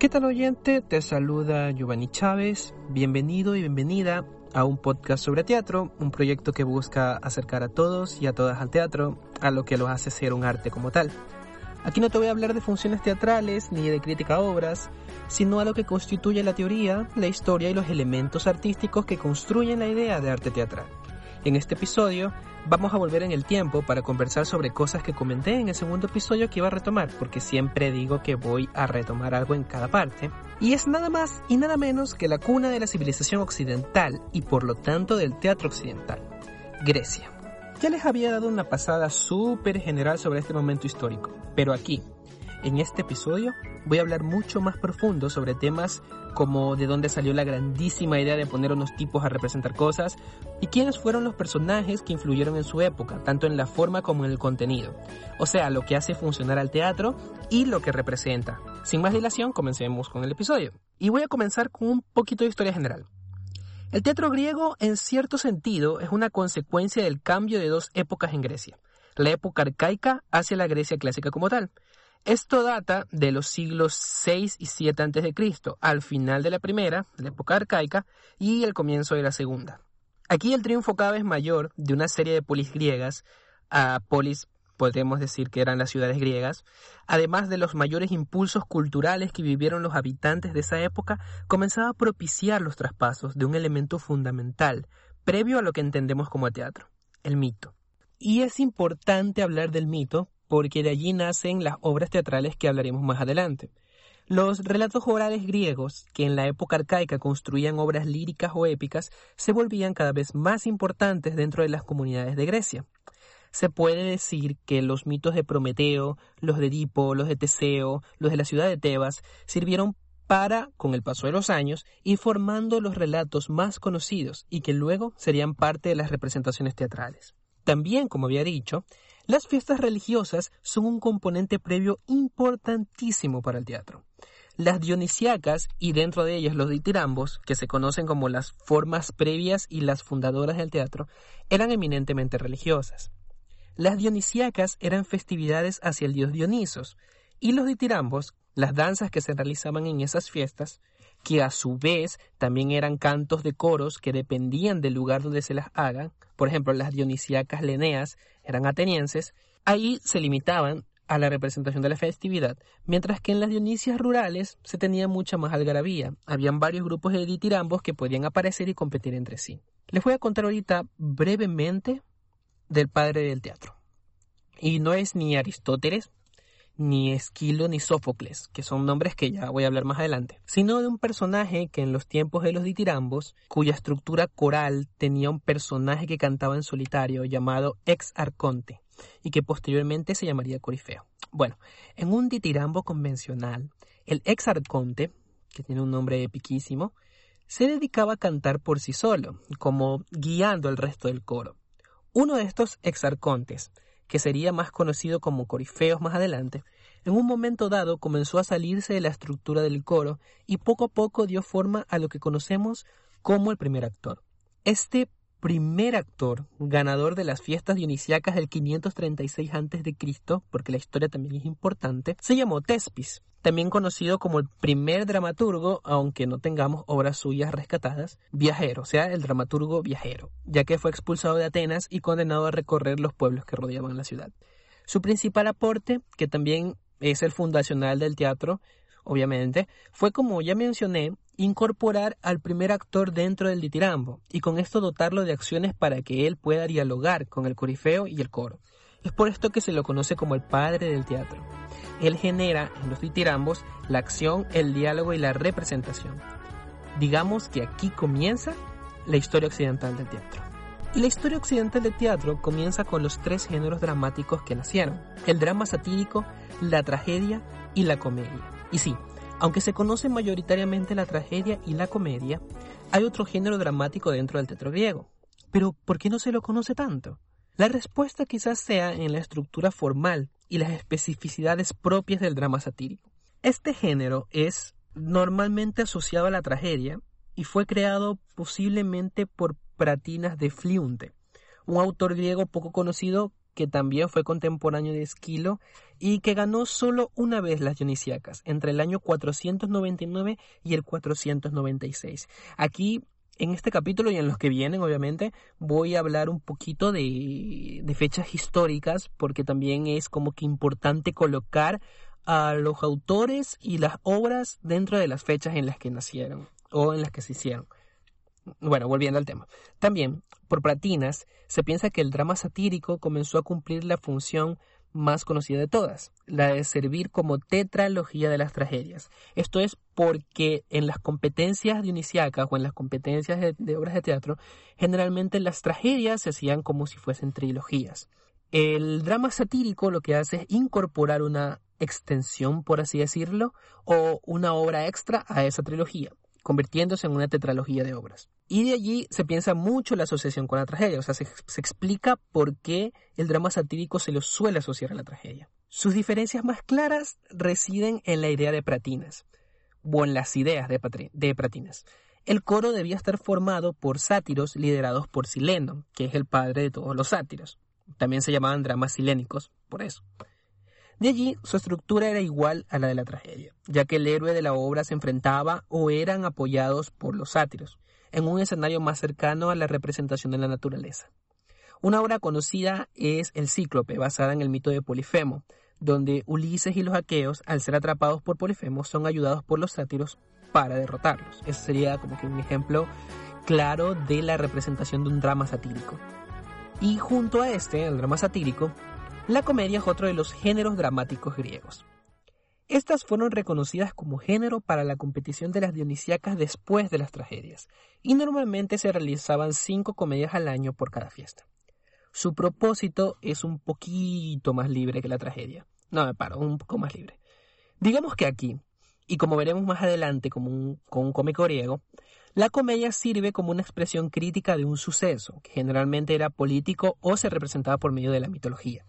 ¿Qué tal oyente? Te saluda Giovanni Chávez. Bienvenido y bienvenida a un podcast sobre teatro, un proyecto que busca acercar a todos y a todas al teatro, a lo que lo hace ser un arte como tal. Aquí no te voy a hablar de funciones teatrales ni de crítica a obras, sino a lo que constituye la teoría, la historia y los elementos artísticos que construyen la idea de arte teatral. En este episodio vamos a volver en el tiempo para conversar sobre cosas que comenté en el segundo episodio que iba a retomar, porque siempre digo que voy a retomar algo en cada parte. Y es nada más y nada menos que la cuna de la civilización occidental y por lo tanto del teatro occidental, Grecia. Ya les había dado una pasada súper general sobre este momento histórico, pero aquí, en este episodio, voy a hablar mucho más profundo sobre temas como de dónde salió la grandísima idea de poner unos tipos a representar cosas y quiénes fueron los personajes que influyeron en su época, tanto en la forma como en el contenido. O sea, lo que hace funcionar al teatro y lo que representa. Sin más dilación, comencemos con el episodio. Y voy a comenzar con un poquito de historia general. El teatro griego, en cierto sentido, es una consecuencia del cambio de dos épocas en Grecia. La época arcaica hacia la Grecia clásica como tal. Esto data de los siglos 6 y 7 a.C., al final de la primera, la época arcaica, y el comienzo de la segunda. Aquí el triunfo cada vez mayor de una serie de polis griegas, a polis podemos decir que eran las ciudades griegas, además de los mayores impulsos culturales que vivieron los habitantes de esa época, comenzaba a propiciar los traspasos de un elemento fundamental, previo a lo que entendemos como teatro, el mito. Y es importante hablar del mito porque de allí nacen las obras teatrales que hablaremos más adelante. Los relatos orales griegos, que en la época arcaica construían obras líricas o épicas, se volvían cada vez más importantes dentro de las comunidades de Grecia se puede decir que los mitos de Prometeo, los de Edipo, los de Teseo, los de la ciudad de Tebas, sirvieron para, con el paso de los años, ir formando los relatos más conocidos y que luego serían parte de las representaciones teatrales. También, como había dicho, las fiestas religiosas son un componente previo importantísimo para el teatro. Las dionisíacas y dentro de ellas los ditirambos, que se conocen como las formas previas y las fundadoras del teatro, eran eminentemente religiosas. Las dionisíacas eran festividades hacia el dios Dionisos, y los ditirambos, las danzas que se realizaban en esas fiestas, que a su vez también eran cantos de coros que dependían del lugar donde se las hagan, por ejemplo, las dionisíacas leneas eran atenienses, ahí se limitaban a la representación de la festividad, mientras que en las Dionisias rurales se tenía mucha más algarabía. Habían varios grupos de ditirambos que podían aparecer y competir entre sí. Les voy a contar ahorita brevemente del padre del teatro. Y no es ni Aristóteles, ni Esquilo, ni Sófocles, que son nombres que ya voy a hablar más adelante, sino de un personaje que en los tiempos de los ditirambos, cuya estructura coral tenía un personaje que cantaba en solitario llamado ex arconte, y que posteriormente se llamaría Corifeo. Bueno, en un ditirambo convencional, el ex arconte, que tiene un nombre epiquísimo, se dedicaba a cantar por sí solo, como guiando al resto del coro. Uno de estos exarcontes, que sería más conocido como Corifeos más adelante, en un momento dado comenzó a salirse de la estructura del coro y poco a poco dio forma a lo que conocemos como el primer actor. Este primer actor ganador de las fiestas dionisiacas del 536 a.C., porque la historia también es importante, se llamó Tespis, también conocido como el primer dramaturgo, aunque no tengamos obras suyas rescatadas, viajero, o sea, el dramaturgo viajero, ya que fue expulsado de Atenas y condenado a recorrer los pueblos que rodeaban la ciudad. Su principal aporte, que también es el fundacional del teatro, obviamente, fue, como ya mencioné, incorporar al primer actor dentro del ditirambo y con esto dotarlo de acciones para que él pueda dialogar con el corifeo y el coro. Es por esto que se lo conoce como el padre del teatro. Él genera en los ditirambos la acción, el diálogo y la representación. Digamos que aquí comienza la historia occidental del teatro. Y la historia occidental del teatro comienza con los tres géneros dramáticos que nacieron, el drama satírico, la tragedia y la comedia. Y sí, aunque se conoce mayoritariamente la tragedia y la comedia, hay otro género dramático dentro del teatro griego. Pero, ¿por qué no se lo conoce tanto? La respuesta quizás sea en la estructura formal y las especificidades propias del drama satírico. Este género es normalmente asociado a la tragedia y fue creado posiblemente por Pratinas de Fliunte, un autor griego poco conocido que también fue contemporáneo de Esquilo y que ganó solo una vez las Dionisíacas, entre el año 499 y el 496. Aquí en este capítulo y en los que vienen, obviamente, voy a hablar un poquito de, de, fechas históricas, porque también es como que importante colocar a los autores y las obras dentro de las fechas en las que nacieron o en las que se hicieron. Bueno, volviendo al tema. También, por Platinas, se piensa que el drama satírico comenzó a cumplir la función más conocida de todas, la de servir como tetralogía de las tragedias. Esto es porque en las competencias dionisiacas o en las competencias de, de, obras de teatro, generalmente las tragedias se hacían como si fuesen trilogías. El drama satírico lo que hace es incorporar una extensión, por así decirlo, o una obra extra a esa trilogía convirtiéndose en una tetralogía de obras. Y de allí se piensa mucho la asociación con la tragedia, o sea, se, se, explica por qué el drama satírico se lo suele asociar a la tragedia. Sus diferencias más claras residen en la idea de Pratinas, o en las ideas de, de Pratinas. El coro debía estar formado por sátiros liderados por Sileno, que es el padre de todos los sátiros. También se llamaban dramas silénicos, por eso. De allí, su estructura era igual a la de la tragedia, ya que el héroe de la obra se enfrentaba o eran apoyados por los sátiros, en un escenario más cercano a la representación de la naturaleza. Una obra conocida es El Cíclope, basada en el mito de Polifemo, donde Ulises y los aqueos, al ser atrapados por Polifemo, son ayudados por los sátiros para derrotarlos. Ese sería como que un ejemplo claro de la representación de un drama satírico. Y junto a este, el drama satírico, la comedia es otro de los géneros dramáticos griegos. Estas fueron reconocidas como género para la competición de las dionisíacas después de las tragedias, y normalmente se realizaban cinco comedias al año por cada fiesta. Su propósito es un poquito más libre que la tragedia. No me paro, un poco más libre. Digamos que aquí, y como veremos más adelante con un, con un cómico griego, la comedia sirve como una expresión crítica de un suceso, que generalmente era político o se representaba por medio de la mitología.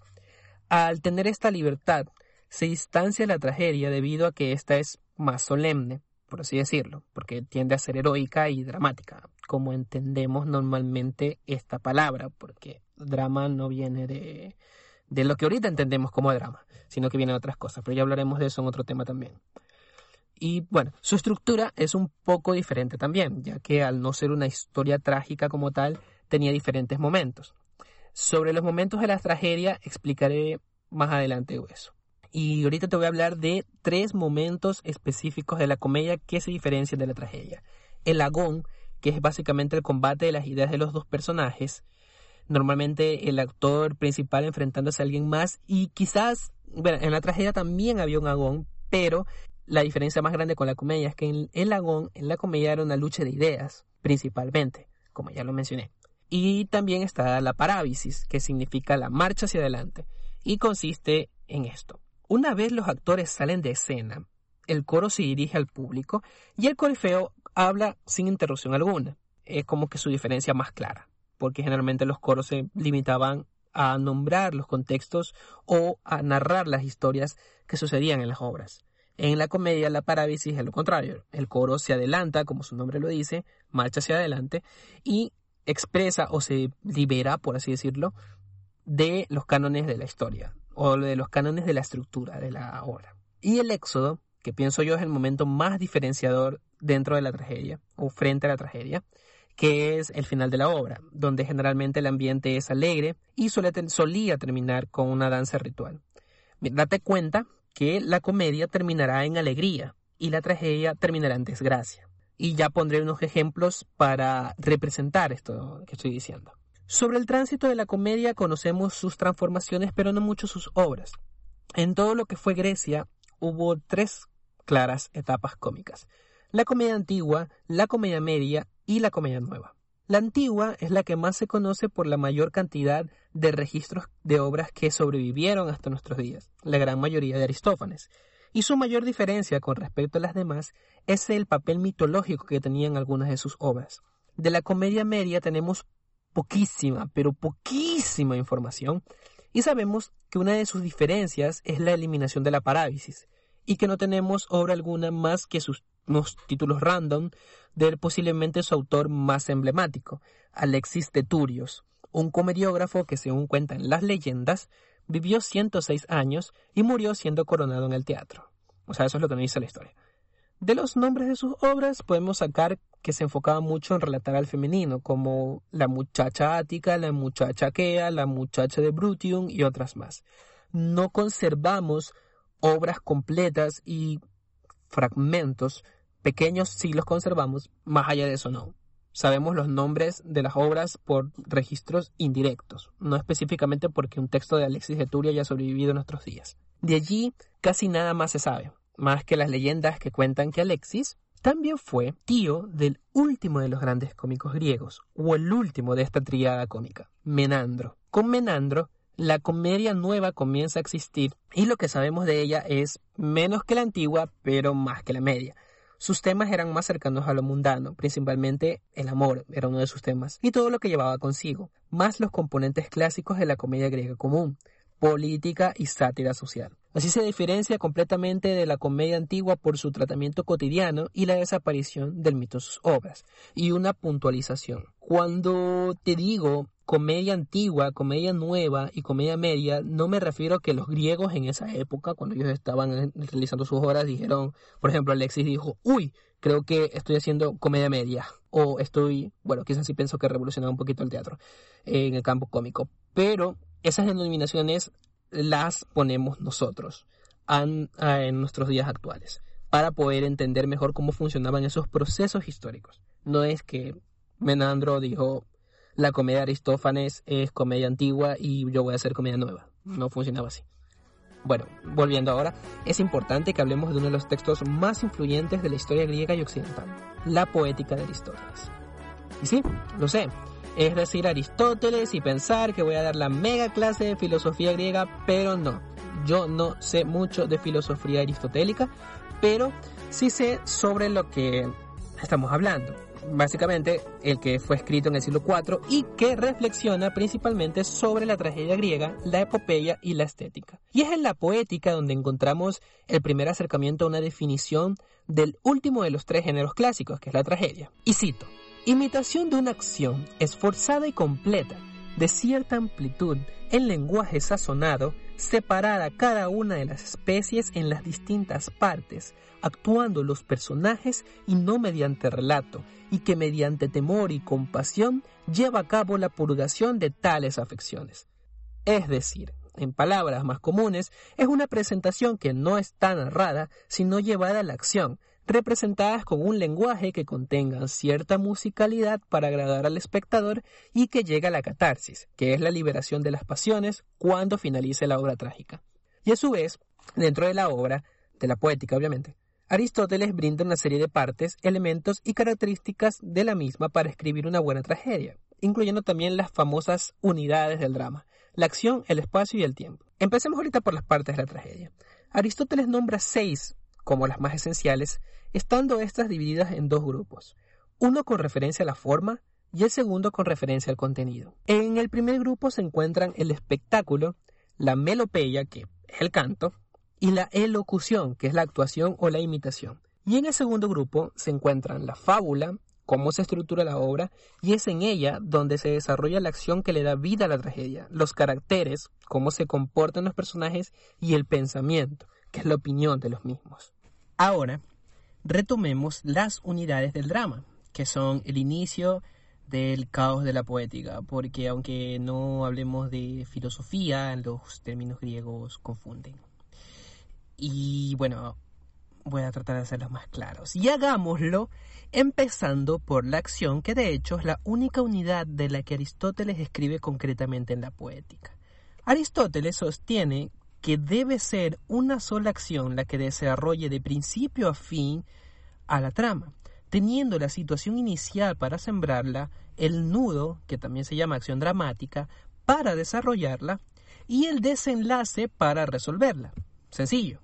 Al tener esta libertad, se distancia la tragedia debido a que ésta es más solemne, por así decirlo, porque tiende a ser heroica y dramática, como entendemos normalmente esta palabra, porque drama no viene de, de lo que ahorita entendemos como drama, sino que viene de otras cosas, pero ya hablaremos de eso en otro tema también. Y bueno, su estructura es un poco diferente también, ya que al no ser una historia trágica como tal, tenía diferentes momentos. Sobre los momentos de la tragedia explicaré más adelante eso. Y ahorita te voy a hablar de tres momentos específicos de la comedia que se diferencian de la tragedia. El agón, que es básicamente el combate de las ideas de los dos personajes. Normalmente el actor principal enfrentándose a alguien más y quizás, bueno, en la tragedia también había un agón, pero la diferencia más grande con la comedia es que en el agón, en la comedia era una lucha de ideas, principalmente, como ya lo mencioné. Y también está la parábisis, que significa la marcha hacia adelante, y consiste en esto. Una vez los actores salen de escena, el coro se dirige al público y el corifeo habla sin interrupción alguna. Es como que su diferencia más clara, porque generalmente los coros se limitaban a nombrar los contextos o a narrar las historias que sucedían en las obras. En la comedia la parábisis es lo contrario. El coro se adelanta, como su nombre lo dice, marcha hacia adelante y expresa o se libera, por así decirlo, de los cánones de la historia o de los cánones de la estructura de la obra. Y el éxodo, que pienso yo es el momento más diferenciador dentro de la tragedia o frente a la tragedia, que es el final de la obra, donde generalmente el ambiente es alegre y solía terminar con una danza ritual. Date cuenta que la comedia terminará en alegría y la tragedia terminará en desgracia y ya pondré unos ejemplos para representar esto que estoy diciendo. Sobre el tránsito de la comedia conocemos sus transformaciones, pero no mucho sus obras. En todo lo que fue Grecia hubo tres claras etapas cómicas. La comedia antigua, la comedia media y la comedia nueva. La antigua es la que más se conoce por la mayor cantidad de registros de obras que sobrevivieron hasta nuestros días, la gran mayoría de Aristófanes, y su mayor diferencia con respecto a las demás es el papel mitológico que tenían algunas de sus obras. De la comedia media tenemos poquísima, pero poquísima información, y sabemos que una de sus diferencias es la eliminación de la parábisis, y que no tenemos obra alguna más que sus unos títulos random del posiblemente su autor más emblemático, Alexis de Turios, un comediógrafo que según cuentan las leyendas, vivió 106 años y murió siendo coronado en el teatro. O sea, eso es lo que nos dice la historia. De los nombres de sus obras podemos sacar que se enfocaba mucho en relatar al femenino, como la muchacha ática, la muchacha aquea, la muchacha de Brutium y otras más. No conservamos obras completas y fragmentos pequeños sí los conservamos, más allá de eso no. Sabemos los nombres de las obras por registros indirectos, no específicamente porque un texto de Alexis de Turia haya sobrevivido en nuestros días. De allí casi nada más se sabe más que las leyendas que cuentan que Alexis también fue tío del último de los grandes cómicos griegos, o el último de esta tríada cómica, Menandro. Con Menandro, la comedia nueva comienza a existir y lo que sabemos de ella es menos que la antigua, pero más que la media. Sus temas eran más cercanos a lo mundano, principalmente el amor era uno de sus temas, y todo lo que llevaba consigo, más los componentes clásicos de la comedia griega común, política y sátira social. Así se diferencia completamente de la comedia antigua por su tratamiento cotidiano y la desaparición del mito de sus obras. Y una puntualización. Cuando te digo comedia antigua, comedia nueva y comedia media, no me refiero a que los griegos en esa época, cuando ellos estaban realizando sus obras, dijeron, por ejemplo, Alexis dijo, uy, creo que estoy haciendo comedia media. O estoy, bueno, quizás sí pienso que revolucionaba un poquito el teatro en el campo cómico. Pero esas denominaciones las ponemos nosotros en nuestros días actuales para poder entender mejor cómo funcionaban esos procesos históricos. No es que Menandro dijo la comedia de Aristófanes es comedia antigua y yo voy a hacer comedia nueva. No funcionaba así. Bueno, volviendo ahora, es importante que hablemos de uno de los textos más influyentes de la historia griega y occidental, la poética de Aristóteles. Y sí, lo sé, es decir, Aristóteles y pensar que voy a dar la mega clase de filosofía griega, pero no. Yo no sé mucho de filosofía aristotélica, pero sí sé sobre lo que estamos hablando. Básicamente, el que fue escrito en el siglo IV y que reflexiona principalmente sobre la tragedia griega, la epopeya y la estética. Y es en la poética donde encontramos el primer acercamiento a una definición del último de los tres géneros clásicos, que es la tragedia. Y cito, Imitación de una acción esforzada y completa, de cierta amplitud, en lenguaje sazonado, separada cada una de las especies en las distintas partes, actuando los personajes y no mediante relato, y que mediante temor y compasión lleva a cabo la purgación de tales afecciones. Es decir, en palabras más comunes, es una presentación que no está narrada, sino llevada a la acción, representadas con un lenguaje que contenga cierta musicalidad para agradar al espectador y que llegue a la catarsis, que es la liberación de las pasiones cuando finalice la obra trágica. Y a su vez, dentro de la obra, de la poética obviamente, Aristóteles brinda una serie de partes, elementos y características de la misma para escribir una buena tragedia, incluyendo también las famosas unidades del drama, la acción, el espacio y el tiempo. Empecemos ahorita por las partes de la tragedia. Aristóteles nombra seis como las más esenciales, estando estas divididas en dos grupos, uno con referencia a la forma y el segundo con referencia al contenido. En el primer grupo se encuentran el espectáculo, la melopeya, que es el canto, y la elocución, que es la actuación o la imitación. Y en el segundo grupo se encuentran la fábula, cómo se estructura la obra, y es en ella donde se desarrolla la acción que le da vida a la tragedia, los caracteres, cómo se comportan los personajes y el pensamiento, que es la opinión de los mismos. Ahora, retomemos las unidades del drama, que son el inicio del caos de la poética, porque aunque no hablemos de filosofía, los términos griegos confunden. Y bueno, voy a tratar de hacerlos más claros. Y hagámoslo empezando por la acción, que de hecho es la única unidad de la que Aristóteles escribe concretamente en la poética. Aristóteles sostiene que debe ser una sola acción la que desarrolle de principio a fin a la trama, teniendo la situación inicial para sembrarla, el nudo, que también se llama acción dramática, para desarrollarla, y el desenlace para resolverla. Sencillo.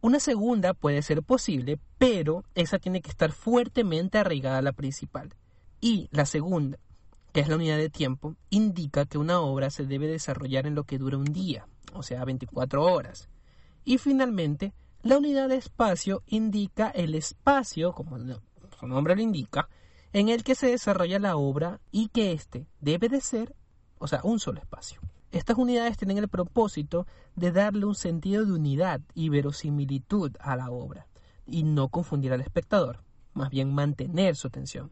Una segunda puede ser posible, pero esa tiene que estar fuertemente arraigada a la principal. Y la segunda, que es la unidad de tiempo, indica que una obra se debe desarrollar en lo que dura un día, o sea, 24 horas. Y finalmente, la unidad de espacio indica el espacio, como su nombre lo indica, en el que se desarrolla la obra y que éste debe de ser o sea, un solo espacio. Estas unidades tienen el propósito de darle un sentido de unidad y verosimilitud a la obra, y no confundir al espectador, más bien mantener su atención.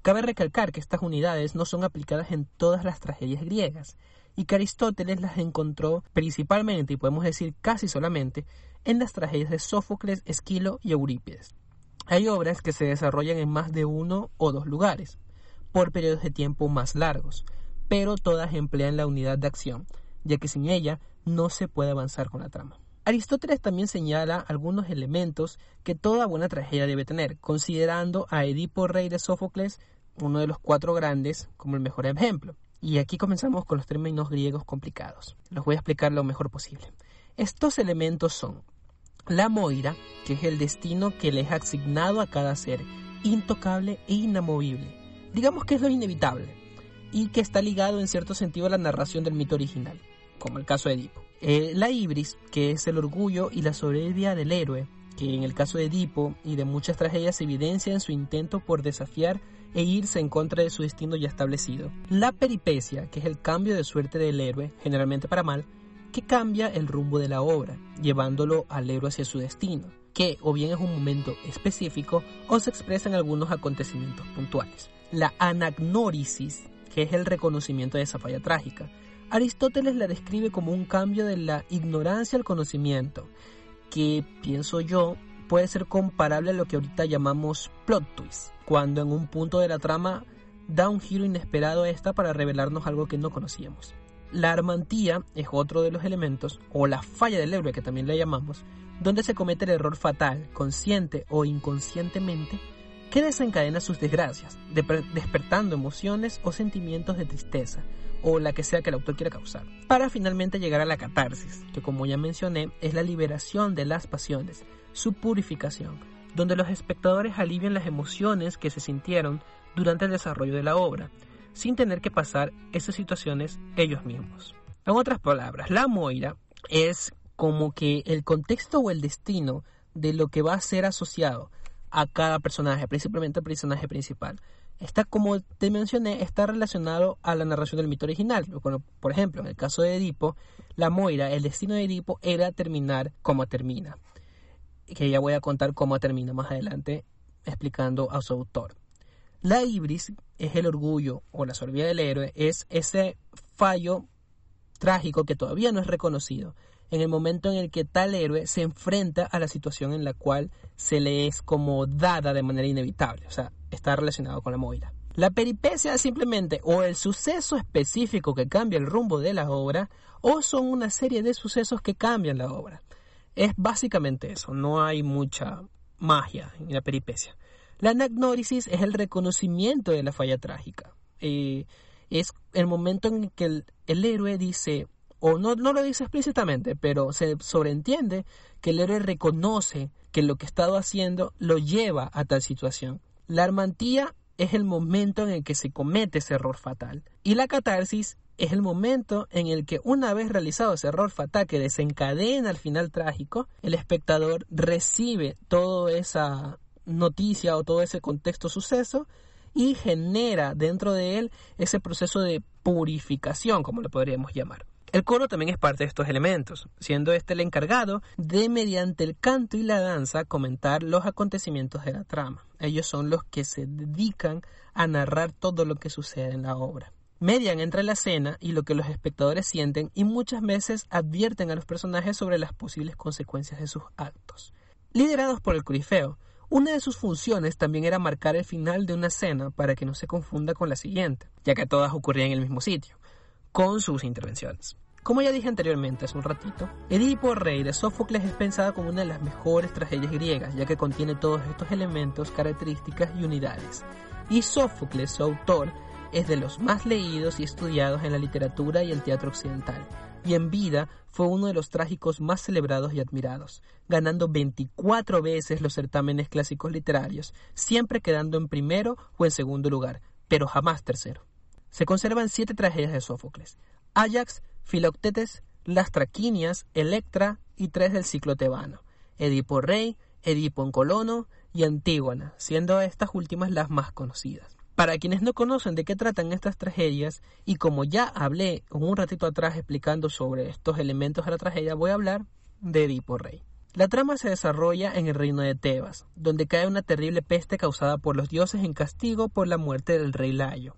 Cabe recalcar que estas unidades no son aplicadas en todas las tragedias griegas, y que Aristóteles las encontró principalmente, y podemos decir casi solamente, en las tragedias de Sófocles, Esquilo y Eurípides. Hay obras que se desarrollan en más de uno o dos lugares, por periodos de tiempo más largos, pero todas emplean la unidad de acción, ya que sin ella no se puede avanzar con la trama. Aristóteles también señala algunos elementos que toda buena tragedia debe tener, considerando a Edipo rey de Sófocles, uno de los cuatro grandes, como el mejor ejemplo. Y aquí comenzamos con los términos griegos complicados. Los voy a explicar lo mejor posible. Estos elementos son la moira, que es el destino que le es asignado a cada ser, intocable e inamovible. Digamos que es lo inevitable y que está ligado en cierto sentido a la narración del mito original, como el caso de Edipo. Eh, la ibris, que es el orgullo y la soberbia del héroe, que en el caso de Edipo y de muchas tragedias se evidencia en su intento por desafiar e irse en contra de su destino ya establecido. La peripecia, que es el cambio de suerte del héroe, generalmente para mal, que cambia el rumbo de la obra, llevándolo al héroe hacia su destino, que o bien es un momento específico o se expresa en algunos acontecimientos puntuales. La anagnórisis, que es el reconocimiento de esa falla trágica. Aristóteles la describe como un cambio de la ignorancia al conocimiento, que pienso yo puede ser comparable a lo que ahorita llamamos plot twist, cuando en un punto de la trama da un giro inesperado a esta para revelarnos algo que no conocíamos. La armantía es otro de los elementos, o la falla del héroe que también le llamamos, donde se comete el error fatal, consciente o inconscientemente, que desencadena sus desgracias, despertando emociones o sentimientos de tristeza, o la que sea que el autor quiera causar, para finalmente llegar a la catarsis, que como ya mencioné es la liberación de las pasiones, su purificación, donde los espectadores alivian las emociones que se sintieron durante el desarrollo de la obra, sin tener que pasar esas situaciones ellos mismos. En otras palabras, la Moira es como que el contexto o el destino de lo que va a ser asociado a cada personaje, principalmente al personaje principal. Está, como te mencioné, está relacionado a la narración del mito original. Por ejemplo, en el caso de Edipo, la Moira, el destino de Edipo era terminar como termina que ya voy a contar cómo termina más adelante explicando a su autor. La ibris es el orgullo o la soberbia del héroe, es ese fallo trágico que todavía no es reconocido en el momento en el que tal héroe se enfrenta a la situación en la cual se le es como dada de manera inevitable, o sea, está relacionado con la moira. La peripecia simplemente o el suceso específico que cambia el rumbo de la obra o son una serie de sucesos que cambian la obra. Es básicamente eso, no hay mucha magia en la peripecia. La anagnórisis es el reconocimiento de la falla trágica. Eh, es el momento en que el, héroe dice, o no, no lo dice explícitamente, pero se sobreentiende que el héroe reconoce que lo que ha estado haciendo lo lleva a tal situación. La armantía es el momento en el que se comete ese error fatal. Y la catarsis es el momento en el que una vez realizado ese error fatal que desencadena el final trágico, el espectador recibe toda esa noticia o todo ese contexto suceso y genera dentro de él ese proceso de purificación, como lo podríamos llamar. El coro también es parte de estos elementos, siendo este el encargado de, mediante el canto y la danza, comentar los acontecimientos de la trama. Ellos son los que se dedican a narrar todo lo que sucede en la obra median entre la escena y lo que los espectadores sienten y muchas veces advierten a los personajes sobre las posibles consecuencias de sus actos. Liderados por el Corifeo, una de sus funciones también era marcar el final de una escena para que no se confunda con la siguiente, ya que todas ocurrían en el mismo sitio, con sus intervenciones. Como ya dije anteriormente hace un ratito, Edipo Rey de Sófocles es pensada como una de las mejores tragedias griegas, ya que contiene todos estos elementos, características y unidades. Y Sófocles, su autor, es de los más leídos y estudiados en la literatura y el teatro occidental, y en vida fue uno de los trágicos más celebrados y admirados, ganando 24 veces los certámenes clásicos literarios, siempre quedando en primero o en segundo lugar, pero jamás tercero. Se conservan siete tragedias de Sófocles, Ajax, Filoctetes, las Traquinias, Electra y tres del ciclo tebano, Edipo Rey, Edipo en Colono y Antígona, siendo estas últimas las más conocidas. Para quienes no conocen de qué tratan estas tragedias, y como ya hablé un ratito atrás explicando sobre estos elementos de la tragedia, voy a hablar de Edipo Rey. La trama se desarrolla en el reino de Tebas, donde cae una terrible peste causada por los dioses en castigo por la muerte del rey Layo.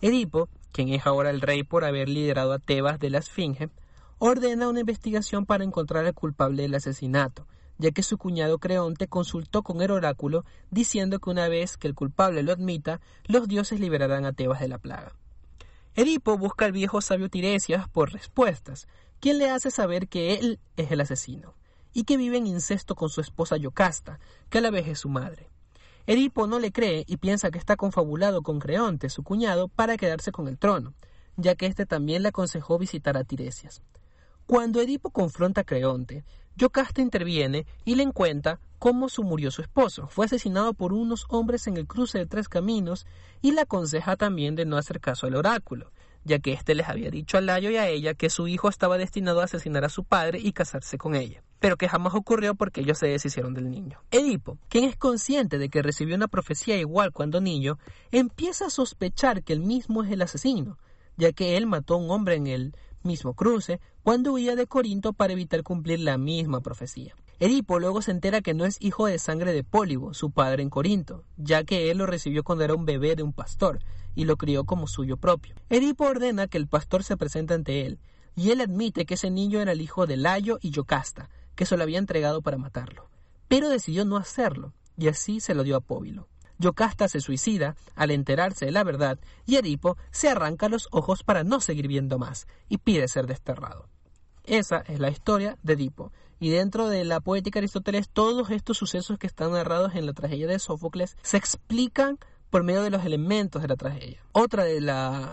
Edipo, quien es ahora el rey por haber liderado a Tebas de la Esfinge, ordena una investigación para encontrar al culpable del asesinato, ya que su cuñado Creonte consultó con el oráculo diciendo que una vez que el culpable lo admita, los dioses liberarán a Tebas de la plaga. Edipo busca al viejo sabio Tiresias por respuestas, quien le hace saber que él es el asesino, y que vive en incesto con su esposa Yocasta, que a la vez es su madre. Edipo no le cree y piensa que está confabulado con Creonte, su cuñado, para quedarse con el trono, ya que éste también le aconsejó visitar a Tiresias. Cuando Edipo confronta a Creonte, Yocasta interviene y le cuenta cómo su murió su esposo. Fue asesinado por unos hombres en el cruce de tres caminos y le aconseja también de no hacer caso al oráculo, ya que éste les había dicho a Layo y a ella que su hijo estaba destinado a asesinar a su padre y casarse con ella, pero que jamás ocurrió porque ellos se deshicieron del niño. Edipo, quien es consciente de que recibió una profecía igual cuando niño, empieza a sospechar que él mismo es el asesino, ya que él mató a un hombre en el mismo cruce, cuando huía de Corinto para evitar cumplir la misma profecía. Edipo luego se entera que no es hijo de sangre de Pólibo, su padre en Corinto, ya que él lo recibió cuando era un bebé de un pastor y lo crió como suyo propio. Edipo ordena que el pastor se presente ante él, y él admite que ese niño era el hijo de Layo y Yocasta, que se lo había entregado para matarlo. Pero decidió no hacerlo, y así se lo dio a Póbilo. Yocasta se suicida al enterarse de la verdad y Edipo se arranca los ojos para no seguir viendo más y pide ser desterrado. Esa es la historia de Edipo. Y dentro de la poética Aristóteles, todos estos sucesos que están narrados en la tragedia de Sófocles se explican por medio de los elementos de la tragedia. Otra de,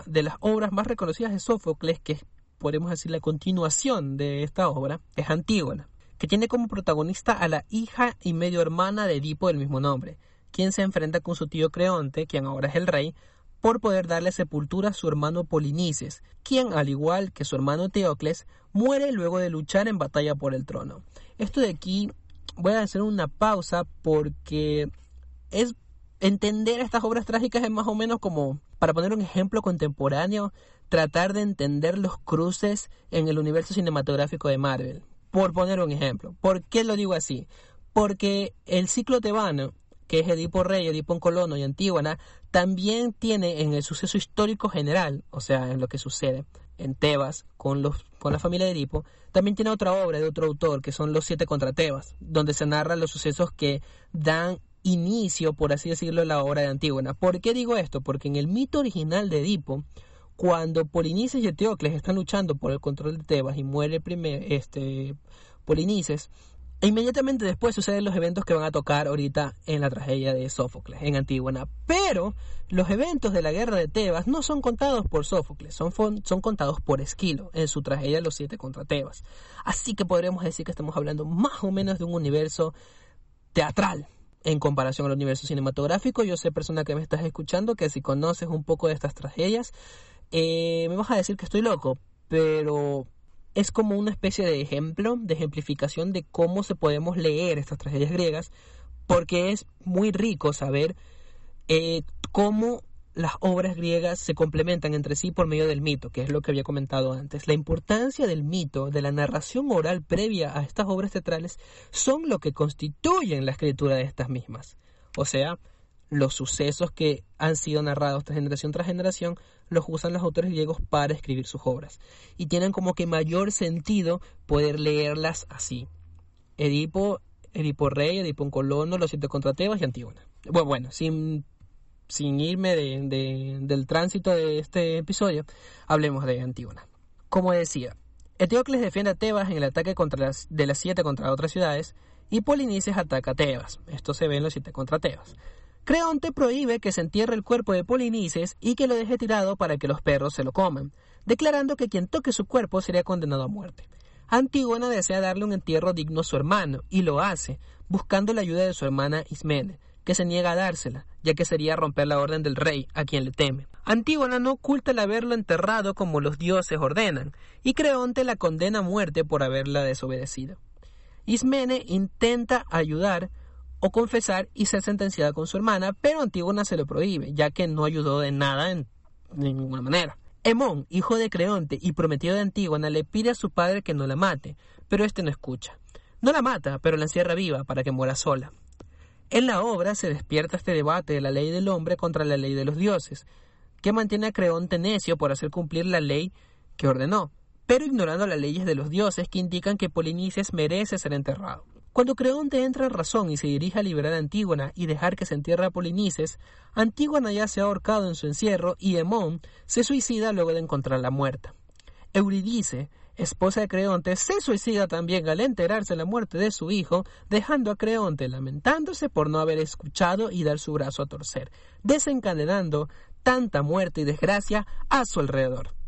de las obras más reconocidas de Sófocles, que podemos decir la continuación de esta obra, es Antígona, que tiene como protagonista a la hija y medio hermana de Edipo del mismo nombre, quien se enfrenta con su tío Creonte, quien ahora es el rey, por poder darle sepultura a su hermano Polinices, quien, al igual que su hermano Teocles, muere luego de luchar en batalla por el trono. Esto de aquí voy a hacer una pausa porque es entender estas obras trágicas es más o menos como, para poner un ejemplo contemporáneo, tratar de entender los cruces en el universo cinematográfico de Marvel. Por poner un ejemplo. ¿Por qué lo digo así? Porque el ciclo tebano que es Edipo Rey, Edipo en Colono y Antígona, también tiene en el suceso histórico general, o sea, en lo que sucede en Tebas con, los, con la familia de Edipo, también tiene otra obra de otro autor, que son Los Siete contra Tebas, donde se narran los sucesos que dan inicio, por así decirlo, a la obra de Antígona. ¿Por qué digo esto? Porque en el mito original de Edipo, cuando Polinices y Eteocles están luchando por el control de Tebas y muere primer, este, Polinices, e inmediatamente después suceden los eventos que van a tocar ahorita en la tragedia de Sófocles, en Antígona. Pero los eventos de la guerra de Tebas no son contados por Sófocles, son, son contados por Esquilo en su tragedia Los Siete contra Tebas. Así que podríamos decir que estamos hablando más o menos de un universo teatral en comparación al universo cinematográfico. Yo sé, persona que me estás escuchando, que si conoces un poco de estas tragedias, eh, me vas a decir que estoy loco, pero es como una especie de ejemplo, de ejemplificación de cómo se podemos leer estas tragedias griegas, porque es muy rico saber eh, cómo las obras griegas se complementan entre sí por medio del mito, que es lo que había comentado antes. La importancia del mito, de la narración oral previa a estas obras teatrales, son lo que constituyen la escritura de estas mismas. O sea, los sucesos que han sido narrados tras generación tras generación los usan los autores griegos para escribir sus obras y tienen como que mayor sentido poder leerlas así. Edipo, Edipo Rey, Edipo en Colono, Los Siete contra Tebas y Antígona. Bueno, bueno, sin, sin irme de, del tránsito de este episodio, hablemos de Antígona. Como decía, Eteocles defiende a Tebas en el ataque contra las, de las siete contra otras ciudades y Polinices ataca a Tebas. Esto se ve en los siete contra Tebas. Creonte prohíbe que se entierre el cuerpo de Polinices y que lo deje tirado para que los perros se lo coman, declarando que quien toque su cuerpo sería condenado a muerte. Antígona desea darle un entierro digno a su hermano, y lo hace, buscando la ayuda de su hermana Ismene, que se niega a dársela, ya que sería romper la orden del rey, a quien le teme. Antígona no oculta el haberlo enterrado como los dioses ordenan, y Creonte la condena a muerte por haberla desobedecido. Ismene intenta ayudar o confesar y ser sentenciada con su hermana, pero Antígona se lo prohíbe, ya que no ayudó de nada en, ninguna manera. Hemón, hijo de Creonte y prometido de Antígona, le pide a su padre que no la mate, pero este no escucha. No la mata, pero la encierra viva para que muera sola. En la obra se despierta este debate de la ley del hombre contra la ley de los dioses, que mantiene a Creonte necio por hacer cumplir la ley que ordenó, pero ignorando las leyes de los dioses que indican que Polinices merece ser enterrado. Cuando Creonte entra en razón y se dirige a liberar a Antígona y dejar que se entierre a Polinices, Antígona ya se ha ahorcado en su encierro y Hemón se suicida luego de encontrarla muerta. Euridice, esposa de Creonte, se suicida también al enterarse de la muerte de su hijo, dejando a Creonte lamentándose por no haber escuchado y dar su brazo a torcer, desencadenando tanta muerte y desgracia a su alrededor.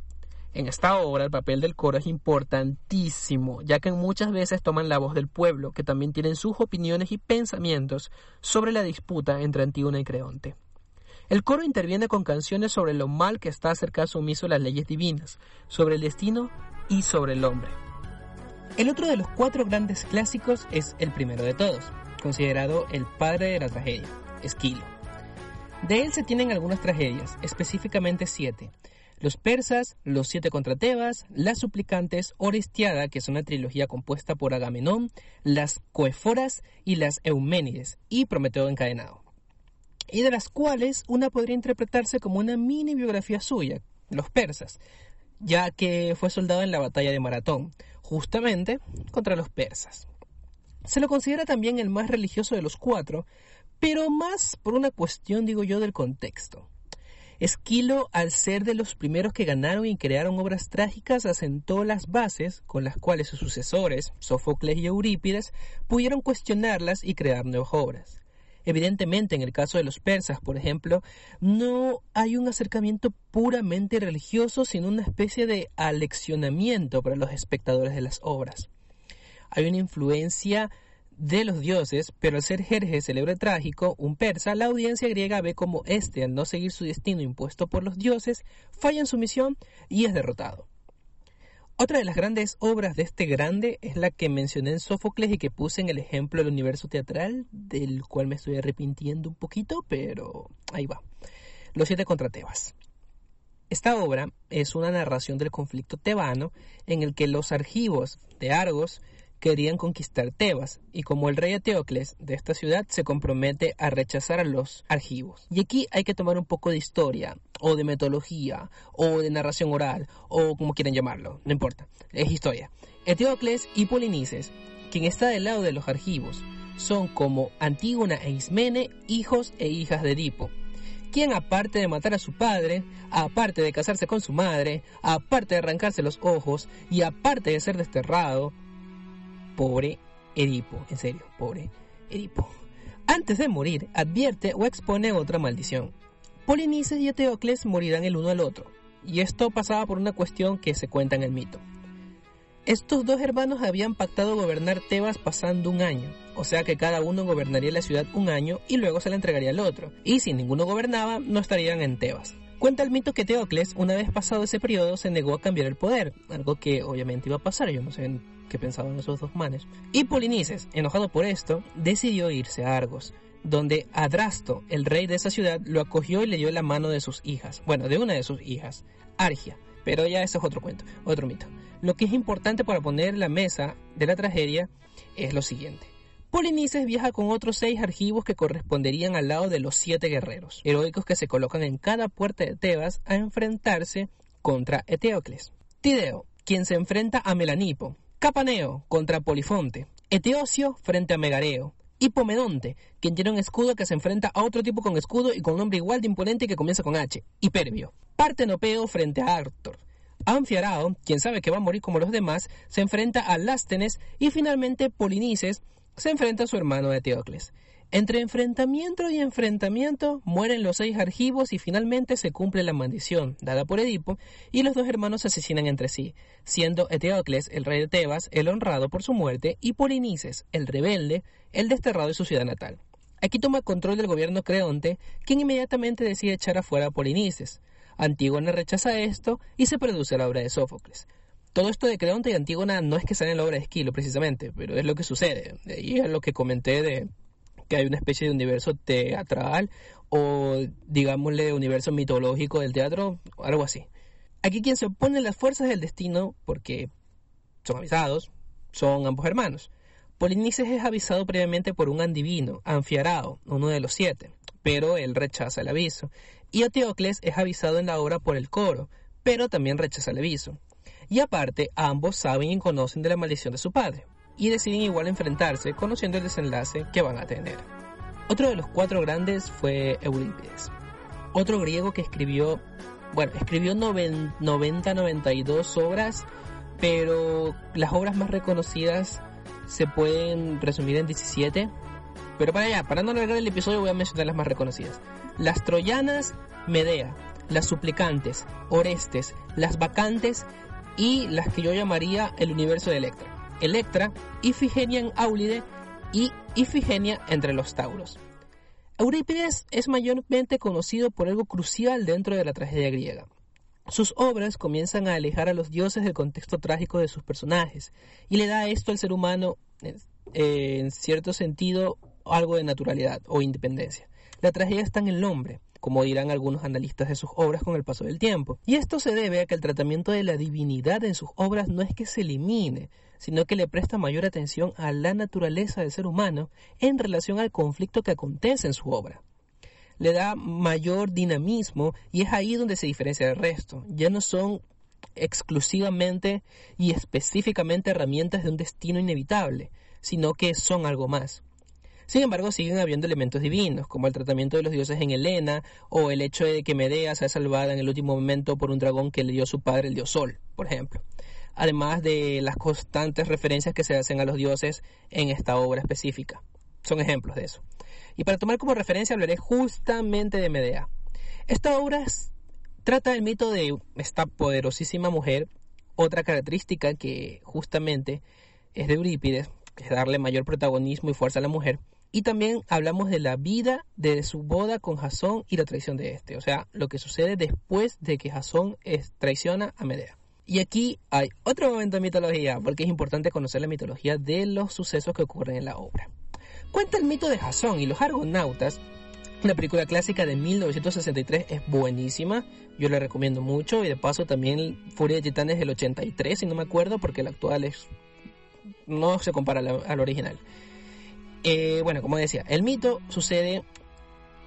En esta obra el papel del coro es importantísimo, ya que muchas veces toman la voz del pueblo, que también tienen sus opiniones y pensamientos sobre la disputa entre Antígona y Creonte. El coro interviene con canciones sobre lo mal que está acerca sumiso a las leyes divinas, sobre el destino y sobre el hombre. El otro de los cuatro grandes clásicos es el primero de todos, considerado el padre de la tragedia, Esquilo. De él se tienen algunas tragedias, específicamente siete, los persas, Los siete contra Tebas, Las suplicantes, Orestiada, que es una trilogía compuesta por Agamenón, Las coeforas y las Euménides, y Prometeo encadenado. Y de las cuales una podría interpretarse como una mini biografía suya, los persas, ya que fue soldado en la batalla de Maratón, justamente contra los persas. Se lo considera también el más religioso de los cuatro, pero más por una cuestión, digo yo, del contexto. Esquilo, al ser de los primeros que ganaron y crearon obras trágicas, asentó las bases con las cuales sus sucesores, Sófocles y Eurípides, pudieron cuestionarlas y crear nuevas obras. Evidentemente, en el caso de los persas, por ejemplo, no hay un acercamiento puramente religioso, sino una especie de aleccionamiento para los espectadores de las obras. Hay una influencia de los dioses, pero al ser Jerjes célebre trágico, un persa, la audiencia griega ve como éste, al no seguir su destino impuesto por los dioses, falla en su misión y es derrotado. Otra de las grandes obras de este grande es la que mencioné en Sófocles y que puse en el ejemplo del universo teatral, del cual me estoy arrepintiendo un poquito, pero ahí va. Los siete contra Tebas. Esta obra es una narración del conflicto tebano en el que los argivos de Argos querían conquistar Tebas, y como el rey Eteocles de esta ciudad se compromete a rechazar a los argivos. Y aquí hay que tomar un poco de historia, o de metodología, o de narración oral, o como quieran llamarlo, no importa, es historia. Eteocles y Polinices, quien está del lado de los argivos, son como Antígona e Ismene, hijos e hijas de Edipo, quien aparte de matar a su padre, aparte de casarse con su madre, aparte de arrancarse los ojos y aparte de ser desterrado, Pobre Edipo, en serio, pobre Edipo. Antes de morir, advierte o expone otra maldición. Polinices y Eteocles morirán el uno al otro, y esto pasaba por una cuestión que se cuenta en el mito. Estos dos hermanos habían pactado gobernar Tebas pasando un año, o sea que cada uno gobernaría la ciudad un año y luego se la entregaría al otro, y si ninguno gobernaba, no estarían en Tebas. Cuenta el mito que Teocles, una vez pasado ese periodo, se negó a cambiar el poder, algo que obviamente iba a pasar, yo no sé qué pensaban esos dos manes. Y Polinices, enojado por esto, decidió irse a Argos, donde Adrasto, el rey de esa ciudad, lo acogió y le dio la mano de sus hijas, bueno, de una de sus hijas, Argia. Pero ya eso es otro cuento, otro mito. Lo que es importante para poner la mesa de la tragedia es lo siguiente. Polinices viaja con otros seis argivos que corresponderían al lado de los siete guerreros, heroicos que se colocan en cada puerta de Tebas a enfrentarse contra Eteocles. Tideo, quien se enfrenta a Melanipo. Capaneo contra Polifonte. Eteocio frente a Megareo. Hipomedonte, quien tiene un escudo que se enfrenta a otro tipo con escudo y con nombre igual de imponente que comienza con H. Hiperbio. Partenopeo frente a Arctor. Anfiarao, quien sabe que va a morir como los demás, se enfrenta a Lástenes y finalmente Polinices, se enfrenta a su hermano Eteocles. Entre enfrentamiento y enfrentamiento mueren los seis argivos y finalmente se cumple la maldición dada por Edipo y los dos hermanos se asesinan entre sí, siendo Eteocles, el rey de Tebas, el honrado por su muerte y Polinices, el rebelde, el desterrado de su ciudad natal. Aquí toma control del gobierno Creonte, quien inmediatamente decide echar afuera a Polinices. Antígona rechaza esto y se produce la obra de Sófocles. Todo esto de Creonte y Antígona no es que sale en la obra de Esquilo precisamente, pero es lo que sucede. Y es lo que comenté de que hay una especie de universo teatral o digámosle universo mitológico del teatro, algo así. Aquí quien se opone las fuerzas del destino, porque son avisados, son ambos hermanos. Polinices es avisado previamente por un andivino, Anfiarao, uno de los siete, pero él rechaza el aviso. Y Eteocles es avisado en la obra por el coro, pero también rechaza el aviso. Y aparte, ambos saben y conocen de la maldición de su padre, y deciden igual enfrentarse, conociendo el desenlace que van a tener. Otro de los cuatro grandes fue Eurípides, otro griego que escribió, bueno, escribió 90-92 obras, pero las obras más reconocidas se pueden resumir en 17. Pero para allá, para no alargar el episodio, voy a mencionar las más reconocidas. Las troyanas, Medea, las suplicantes, Orestes, las vacantes y las que yo llamaría el universo de Electra. Electra, Ifigenia en Aulide y Ifigenia entre los Tauros. Eurípides es mayormente conocido por algo crucial dentro de la tragedia griega. Sus obras comienzan a alejar a los dioses del contexto trágico de sus personajes y le da esto al ser humano, en cierto sentido, algo de naturalidad o independencia. La tragedia está en el nombre, como dirán algunos analistas de sus obras con el paso del tiempo. Y esto se debe a que el tratamiento de la divinidad en sus obras no es que se elimine, sino que le presta mayor atención a la naturaleza del ser humano en relación al conflicto que acontece en su obra. Le da mayor dinamismo y es ahí donde se diferencia del resto. Ya no son exclusivamente y específicamente herramientas de un destino inevitable, sino que son algo más. Sin embargo, siguen habiendo elementos divinos, como el tratamiento de los dioses en Helena, o el hecho de que Medea sea salvada en el último momento por un dragón que le dio su padre, el dios Sol, por ejemplo. Además de las constantes referencias que se hacen a los dioses en esta obra específica. Son ejemplos de eso. Y para tomar como referencia hablaré justamente de Medea. Esta obra trata el mito de esta poderosísima mujer, otra característica que justamente es de Eurípides, que es darle mayor protagonismo y fuerza a la mujer, y también hablamos de la vida de su boda con Jasón y la traición de este, o sea, lo que sucede después de que Jasón traiciona a Medea. Y aquí hay otro momento de mitología, porque es importante conocer la mitología de los sucesos que ocurren en la obra. Cuenta el mito de Jasón y los argonautas. La película clásica de 1963 es buenísima, yo la recomiendo mucho y de paso también Furia de Titanes del 83, si no me acuerdo, porque el actual es no se compara al original. Eh, bueno, como decía, el mito sucede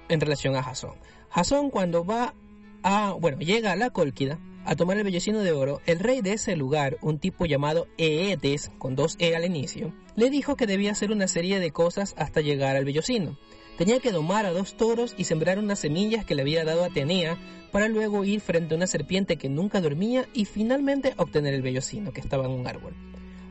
en relación a Jasón. Jasón cuando va a, bueno, llega a la Cólquida a tomar el vellocino de oro, el rey de ese lugar, un tipo llamado Eetes, con dos E al inicio, le dijo que debía hacer una serie de cosas hasta llegar al vellocino. Tenía que domar a dos toros y sembrar unas semillas que le había dado Atenea para luego ir frente a una serpiente que nunca dormía y finalmente obtener el vellocino que estaba en un árbol.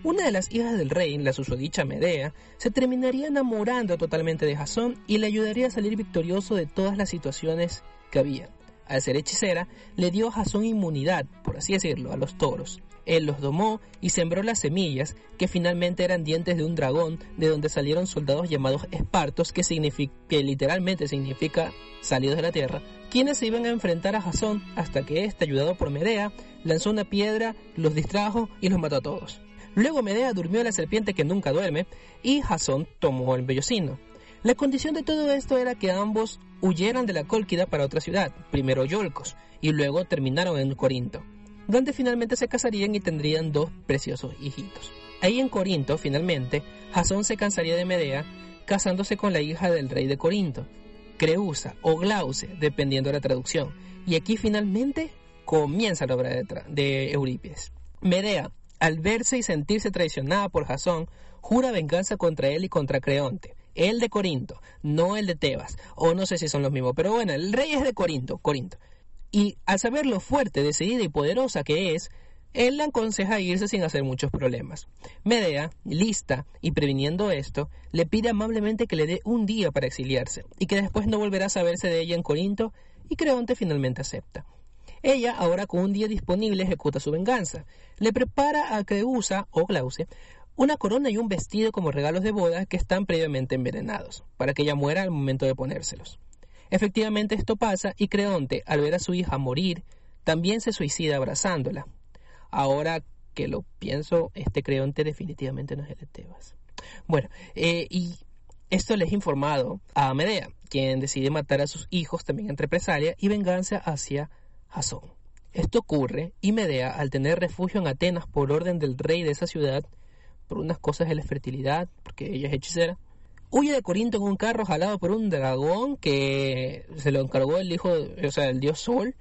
Una de las hijas del rey, la susodicha Medea, se terminaría enamorando totalmente de Jasón y le ayudaría a salir victorioso de todas las situaciones que había. Al ser hechicera, le dio a Jasón inmunidad, por así decirlo, a los toros. Él los domó y sembró las semillas, que finalmente eran dientes de un dragón, de donde salieron soldados llamados espartos, que, que literalmente significa salidos de la tierra, quienes se iban a enfrentar a Jasón hasta que éste, ayudado por Medea, lanzó una piedra, los distrajo y los mató a todos. Luego Medea durmió la serpiente que nunca duerme y Jasón tomó el vellocino. La condición de todo esto era que ambos huyeran de la Cólquida para otra ciudad, primero Yolcos, y luego terminaron en Corinto, donde finalmente se casarían y tendrían dos preciosos hijitos. Ahí en Corinto, finalmente, Jasón se cansaría de Medea, casándose con la hija del rey de Corinto, Creusa o Glauce, dependiendo de la traducción. Y aquí finalmente comienza la obra de, de Eurípides. Medea, al verse y sentirse traicionada por Jasón, jura venganza contra él y contra Creonte, el de Corinto, no el de Tebas, o no sé si son los mismos, pero bueno, el rey es de Corinto, Corinto. Y al saber lo fuerte, decidida y poderosa que es, él le aconseja irse sin hacer muchos problemas. Medea, lista y previniendo esto, le pide amablemente que le dé un día para exiliarse y que después no volverá a saberse de ella en Corinto, y Creonte finalmente acepta. Ella, ahora con un día disponible, ejecuta su venganza. Le prepara a Creusa o Glauce una corona y un vestido como regalos de boda que están previamente envenenados, para que ella muera al momento de ponérselos. Efectivamente esto pasa y Creonte, al ver a su hija morir, también se suicida abrazándola. Ahora que lo pienso, este Creonte definitivamente no es el de Tebas. Bueno, eh, y Esto les es informado a Medea, quien decide matar a sus hijos también entre represalia y venganza hacia Jasón. Esto ocurre y Medea, al tener refugio en Atenas por orden del rey de esa ciudad, por unas cosas de la fertilidad, porque ella es hechicera, huye de Corinto en un carro jalado por un dragón que se lo encargó el hijo, o sea, el dios Sol,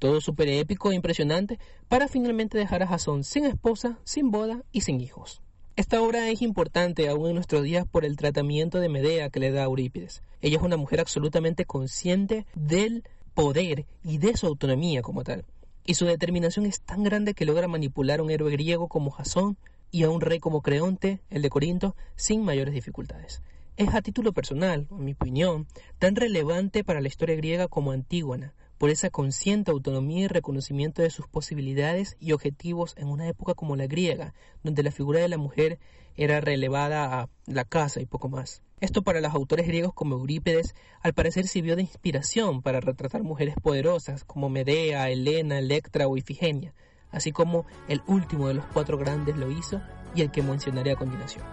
todo súper épico e impresionante, para finalmente dejar a Jasón sin esposa, sin boda y sin hijos. Esta obra es importante aún en nuestros días por el tratamiento de Medea que le da a Eurípides. Ella es una mujer absolutamente consciente del poder y de su autonomía como tal. Y su determinación es tan grande que logra manipular a un héroe griego como Jasón y a un rey como Creonte, el de Corinto, sin mayores dificultades. Es a título personal, en mi opinión, tan relevante para la historia griega como Antígona, por esa consciente autonomía y reconocimiento de sus posibilidades y objetivos en una época como la griega, donde la figura de la mujer era relevada a la casa y poco más. Esto para los autores griegos como Eurípides al parecer sirvió de inspiración para retratar mujeres poderosas como Medea, Helena, Electra o Ifigenia, así como el último de los cuatro grandes lo hizo y el que mencionaré a continuación.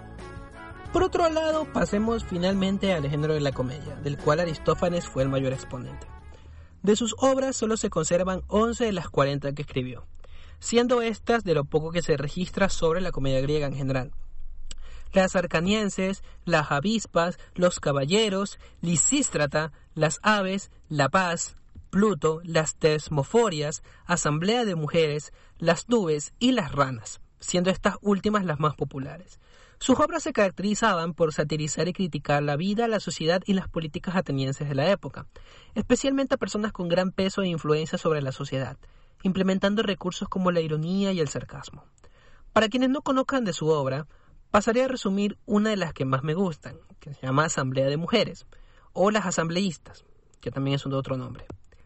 Por otro lado, pasemos finalmente al género de la comedia, del cual Aristófanes fue el mayor exponente. De sus obras solo se conservan 11 de las 40 que escribió, siendo estas de lo poco que se registra sobre la comedia griega en general. Las arcanienses, las avispas, los caballeros, Lisístrata, las aves, la paz, Pluto, las tesmoforias, asamblea de mujeres, las nubes y las ranas, siendo estas últimas las más populares. Sus obras se caracterizaban por satirizar y criticar la vida, la sociedad y las políticas atenienses de la época, especialmente a personas con gran peso e influencia sobre la sociedad, implementando recursos como la ironía y el sarcasmo. Para quienes no conozcan de su obra, pasaré a resumir una de las que más me gustan, que se llama Asamblea de Mujeres, o las asambleístas, que también es un otro nombre.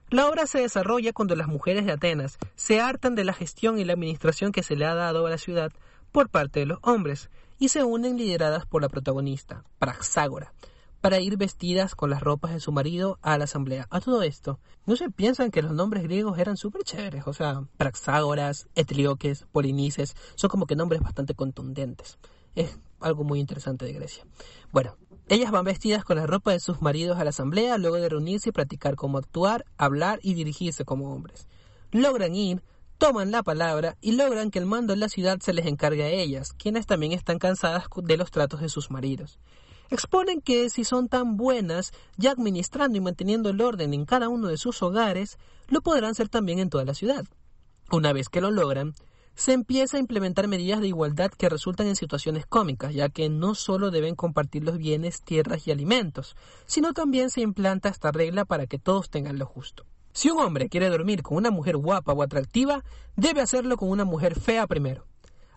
La obra se desarrolla cuando las mujeres de Atenas se hartan de la gestión y la administración que se le ha dado a la ciudad por parte de los hombres y se unen lideradas por la protagonista, Praxágora, para ir vestidas con las ropas de su marido a la asamblea. A todo esto, no se piensan que los nombres griegos eran súper chéveres, o sea, Praxágoras, Etlioques, Polinices, son como que nombres bastante contundentes. Es algo muy interesante de Grecia. Bueno, ellas van vestidas con la ropa de sus maridos a la asamblea luego de reunirse y practicar cómo actuar, hablar y dirigirse como hombres. Logran ir, toman la palabra y logran que el mando de la ciudad se les encargue a ellas, quienes también están cansadas de los tratos de sus maridos. Exponen que si son tan buenas, ya administrando y manteniendo el orden en cada uno de sus hogares, lo podrán ser también en toda la ciudad. Una vez que lo logran, se empieza a implementar medidas de igualdad que resultan en situaciones cómicas, ya que no solo deben compartir los bienes, tierras y alimentos, sino también se implanta esta regla para que todos tengan lo justo. Si un hombre quiere dormir con una mujer guapa o atractiva, debe hacerlo con una mujer fea primero.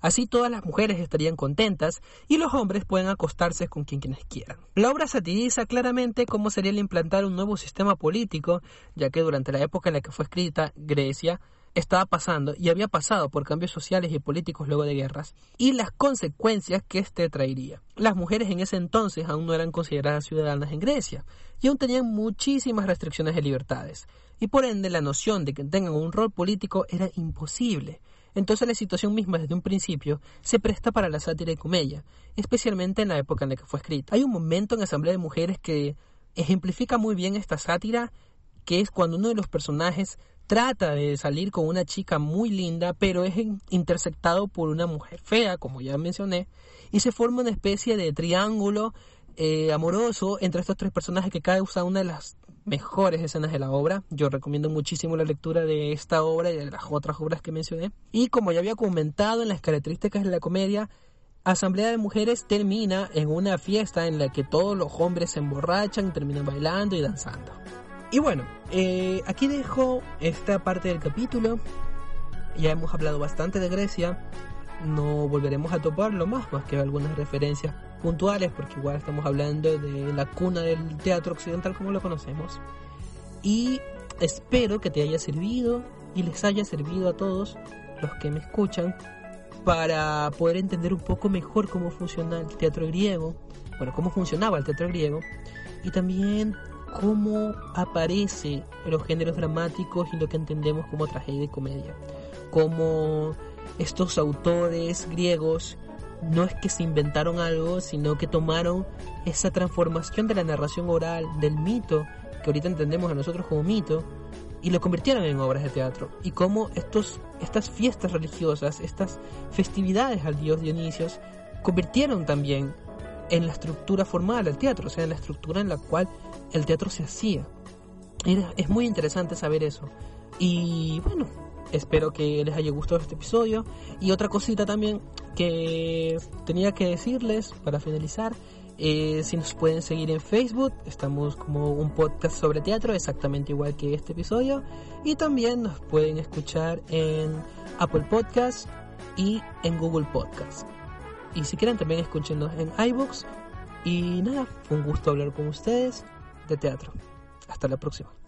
Así todas las mujeres estarían contentas y los hombres pueden acostarse con quien quienes quieran. La obra satiriza claramente cómo sería el implantar un nuevo sistema político, ya que durante la época en la que fue escrita, Grecia estaba pasando y había pasado por cambios sociales y políticos luego de guerras, y las consecuencias que éste traería. Las mujeres en ese entonces aún no eran consideradas ciudadanas en Grecia, y aún tenían muchísimas restricciones de libertades y por ende la noción de que tengan un rol político era imposible. Entonces la situación misma desde un principio se presta para la sátira y comedia, especialmente en la época en la que fue escrita. Hay un momento en Asamblea de Mujeres que ejemplifica muy bien esta sátira, que es cuando uno de los personajes trata de salir con una chica muy linda, pero es intersectado por una mujer fea, como ya mencioné, y se forma una especie de triángulo eh, amoroso entre estos tres personajes que cada usa una de las mejores escenas de la obra. Yo recomiendo muchísimo la lectura de esta obra y de las otras obras que mencioné. Y como ya había comentado en las características de la comedia, Asamblea de Mujeres termina en una fiesta en la que todos los hombres se emborrachan, y terminan bailando y danzando. Y bueno, eh, aquí dejo esta parte del capítulo. Ya hemos hablado bastante de Grecia. No volveremos a toparlo más, más que algunas referencias puntuales, porque igual estamos hablando de la cuna del teatro occidental como lo conocemos. Y espero que te haya servido y les haya servido a todos los que me escuchan para poder entender un poco mejor cómo funciona el teatro griego, bueno, cómo funcionaba el teatro griego y también cómo aparece los géneros dramáticos y lo que entendemos como tragedia y comedia, cómo estos autores griegos no es que se inventaron algo, sino que tomaron esa transformación de la narración oral, del mito, que ahorita entendemos a nosotros como mito, y lo convirtieron en obras de teatro. Y cómo estos, estas fiestas religiosas, estas festividades al dios Dionisio, convirtieron también en la estructura formal del teatro, o sea, en la estructura en la cual el teatro se hacía. Es muy interesante saber eso. Y bueno, espero que les haya gustado este episodio. Y otra cosita también que tenía que decirles para finalizar. Eh, si nos pueden seguir en Facebook, estamos como un podcast sobre teatro, exactamente igual que este episodio. Y también nos pueden escuchar en Apple Podcasts y en Google Podcasts. Y si quieren también escúchenos en iBooks. Y nada, fue un gusto hablar con ustedes de teatro. Hasta la próxima.